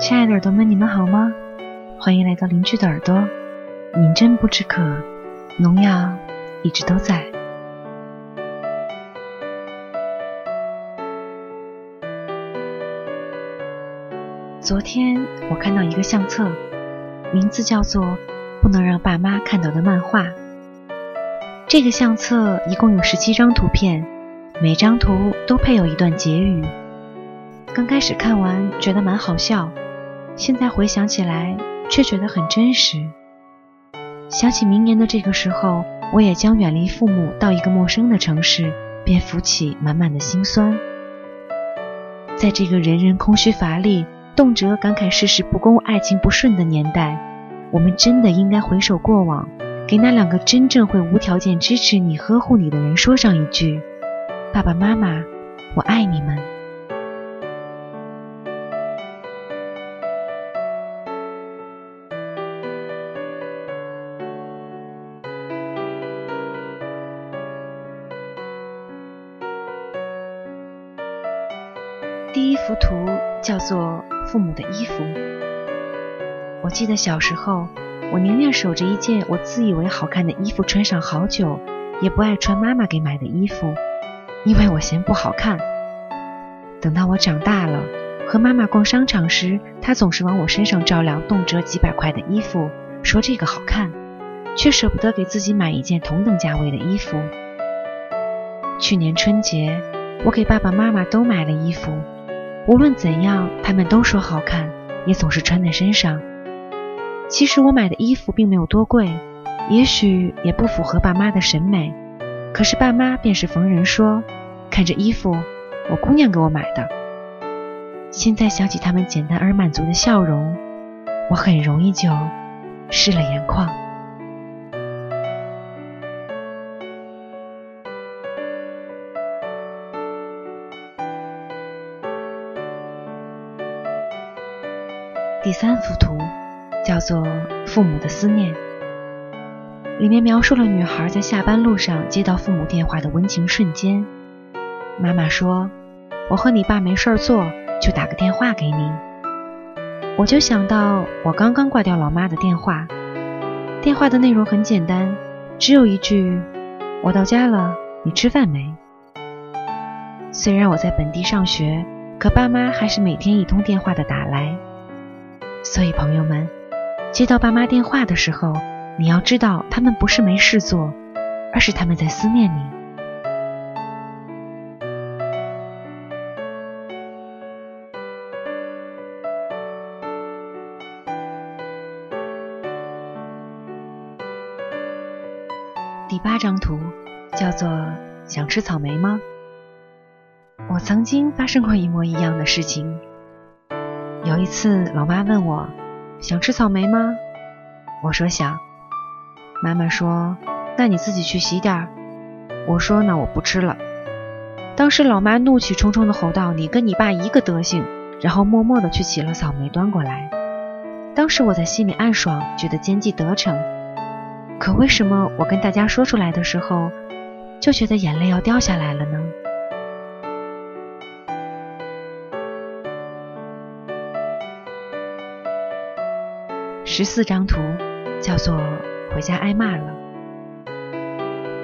亲爱的耳朵们，你们好吗？欢迎来到邻居的耳朵。饮鸩不知渴，农药一直都在。昨天我看到一个相册，名字叫做《不能让爸妈看到的漫画》。这个相册一共有十七张图片，每张图都配有一段结语。刚开始看完觉得蛮好笑，现在回想起来却觉得很真实。想起明年的这个时候，我也将远离父母到一个陌生的城市，便浮起满满的心酸。在这个人人空虚乏力、动辄感慨世事不公、爱情不顺的年代，我们真的应该回首过往，给那两个真正会无条件支持你、呵护你的人说上一句：“爸爸妈妈，我爱你们。”记得小时候，我宁愿守着一件我自以为好看的衣服穿上好久，也不爱穿妈妈给买的衣服，因为我嫌不好看。等到我长大了，和妈妈逛商场时，她总是往我身上照亮动辄几百块的衣服，说这个好看，却舍不得给自己买一件同等价位的衣服。去年春节，我给爸爸妈妈都买了衣服。无论怎样，他们都说好看，也总是穿在身上。其实我买的衣服并没有多贵，也许也不符合爸妈的审美，可是爸妈便是逢人说：“看这衣服，我姑娘给我买的。”现在想起他们简单而满足的笑容，我很容易就湿了眼眶。第三幅图叫做《父母的思念》，里面描述了女孩在下班路上接到父母电话的温情瞬间。妈妈说：“我和你爸没事儿做，就打个电话给你。”我就想到我刚刚挂掉老妈的电话，电话的内容很简单，只有一句：“我到家了，你吃饭没？”虽然我在本地上学，可爸妈还是每天一通电话的打来。所以，朋友们，接到爸妈电话的时候，你要知道，他们不是没事做，而是他们在思念你。第八张图叫做“想吃草莓吗？”我曾经发生过一模一样的事情。有一次，老妈问我想吃草莓吗？我说想。妈妈说：“那你自己去洗点儿。”我说：“那我不吃了。”当时老妈怒气冲冲地吼道：“你跟你爸一个德行！”然后默默地去洗了草莓端过来。当时我在心里暗爽，觉得奸计得逞。可为什么我跟大家说出来的时候，就觉得眼泪要掉下来了呢？十四张图叫做“回家挨骂了”。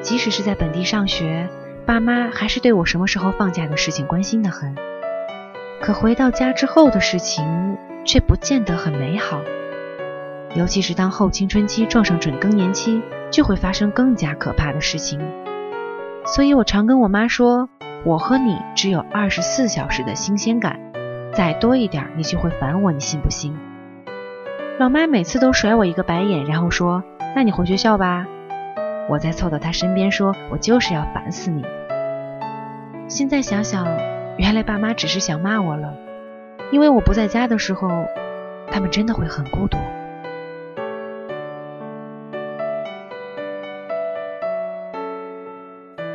即使是在本地上学，爸妈还是对我什么时候放假的事情关心的很。可回到家之后的事情却不见得很美好，尤其是当后青春期撞上准更年期，就会发生更加可怕的事情。所以我常跟我妈说：“我和你只有二十四小时的新鲜感，再多一点你就会烦我，你信不信？”老妈每次都甩我一个白眼，然后说：“那你回学校吧。”我再凑到她身边说：“我就是要烦死你。”现在想想，原来爸妈只是想骂我了，因为我不在家的时候，他们真的会很孤独。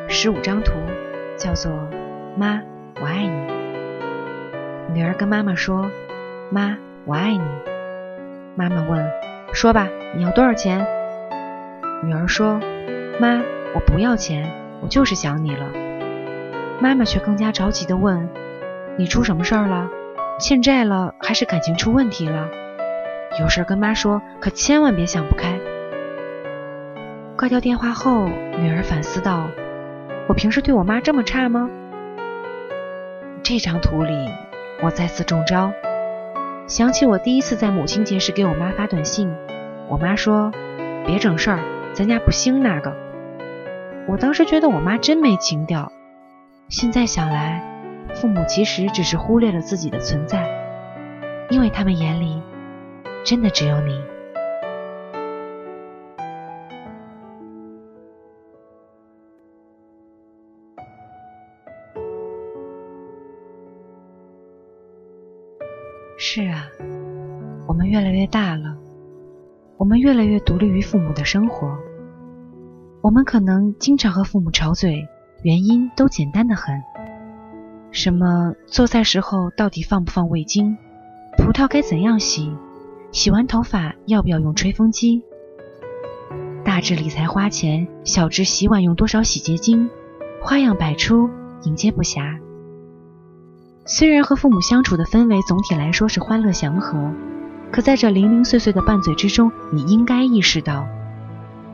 十五张图叫做“妈，我爱你”。女儿跟妈妈说：“妈，我爱你。”妈妈问：“说吧，你要多少钱？”女儿说：“妈，我不要钱，我就是想你了。”妈妈却更加着急地问：“你出什么事儿了？欠债了还是感情出问题了？有事儿跟妈说，可千万别想不开。挂掉电话后，女儿反思道：“我平时对我妈这么差吗？”这张图里，我再次中招。想起我第一次在母亲节时给我妈发短信，我妈说：“别整事儿，咱家不兴那个。”我当时觉得我妈真没情调。现在想来，父母其实只是忽略了自己的存在，因为他们眼里真的只有你。是啊，我们越来越大了，我们越来越独立于父母的生活。我们可能经常和父母吵嘴，原因都简单的很。什么做菜时候到底放不放味精？葡萄该怎样洗？洗完头发要不要用吹风机？大至理财花钱，小至洗碗用多少洗洁精，花样百出，应接不暇。虽然和父母相处的氛围总体来说是欢乐祥和，可在这零零碎碎的拌嘴之中，你应该意识到，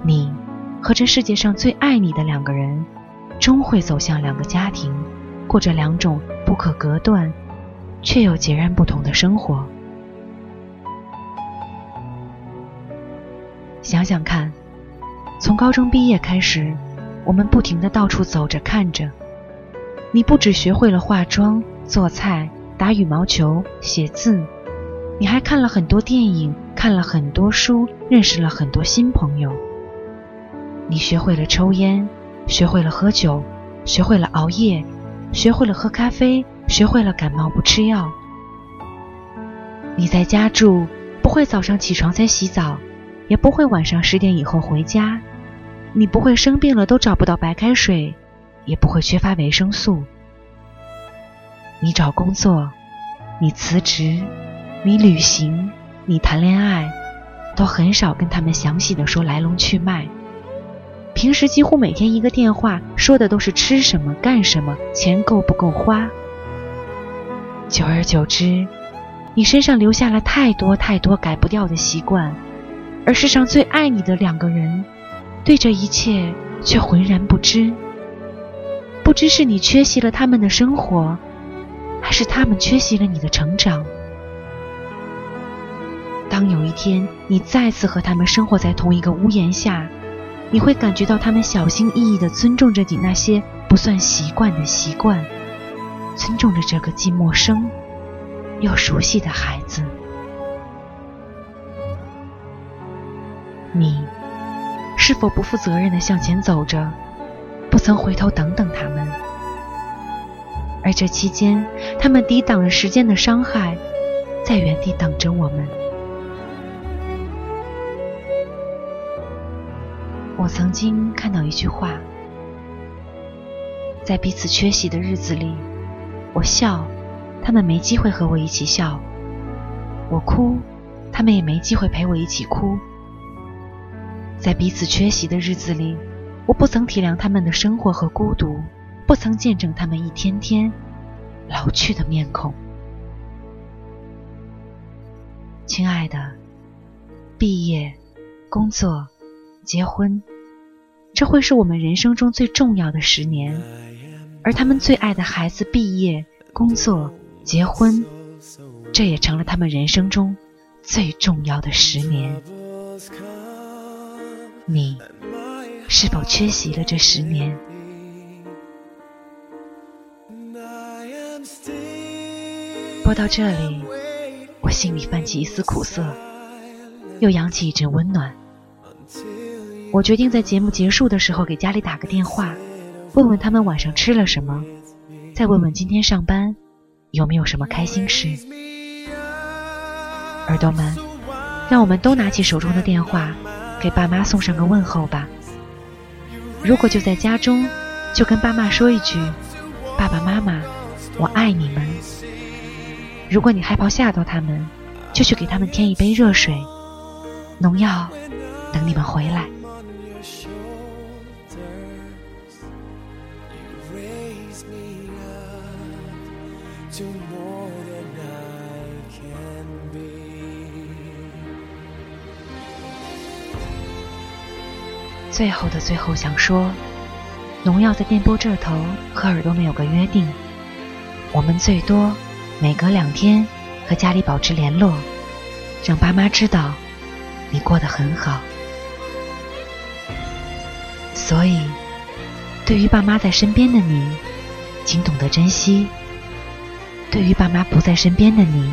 你。和这世界上最爱你的两个人，终会走向两个家庭，过着两种不可隔断却又截然不同的生活。想想看，从高中毕业开始，我们不停的到处走着看着，你不只学会了化妆、做菜、打羽毛球、写字，你还看了很多电影，看了很多书，认识了很多新朋友。你学会了抽烟，学会了喝酒，学会了熬夜，学会了喝咖啡，学会了感冒不吃药。你在家住，不会早上起床才洗澡，也不会晚上十点以后回家。你不会生病了都找不到白开水，也不会缺乏维生素。你找工作，你辞职，你旅行，你谈恋爱，都很少跟他们详细的说来龙去脉。平时几乎每天一个电话，说的都是吃什么、干什么、钱够不够花。久而久之，你身上留下了太多太多改不掉的习惯，而世上最爱你的两个人，对这一切却浑然不知。不知是你缺席了他们的生活，还是他们缺席了你的成长。当有一天你再次和他们生活在同一个屋檐下，你会感觉到他们小心翼翼地尊重着你那些不算习惯的习惯，尊重着这个既陌生又熟悉的孩子。你是否不负责任地向前走着，不曾回头等等他们？而这期间，他们抵挡着时间的伤害，在原地等着我们。我曾经看到一句话：在彼此缺席的日子里，我笑，他们没机会和我一起笑；我哭，他们也没机会陪我一起哭。在彼此缺席的日子里，我不曾体谅他们的生活和孤独，不曾见证他们一天天老去的面孔。亲爱的，毕业，工作，结婚。这会是我们人生中最重要的十年，而他们最爱的孩子毕业、工作、结婚，这也成了他们人生中最重要的十年。你是否缺席了这十年？播到这里，我心里泛起一丝苦涩，又扬起一阵温暖。我决定在节目结束的时候给家里打个电话，问问他们晚上吃了什么，再问问今天上班有没有什么开心事。耳朵们，让我们都拿起手中的电话，给爸妈送上个问候吧。如果就在家中，就跟爸妈说一句：“爸爸妈妈，我爱你们。”如果你害怕吓到他们，就去给他们添一杯热水，农药，等你们回来。最后的最后想说，农药在电波这头，和耳朵们有个约定，我们最多。每隔两天和家里保持联络，让爸妈知道你过得很好。所以，对于爸妈在身边的你，请懂得珍惜；对于爸妈不在身边的你，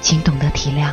请懂得体谅。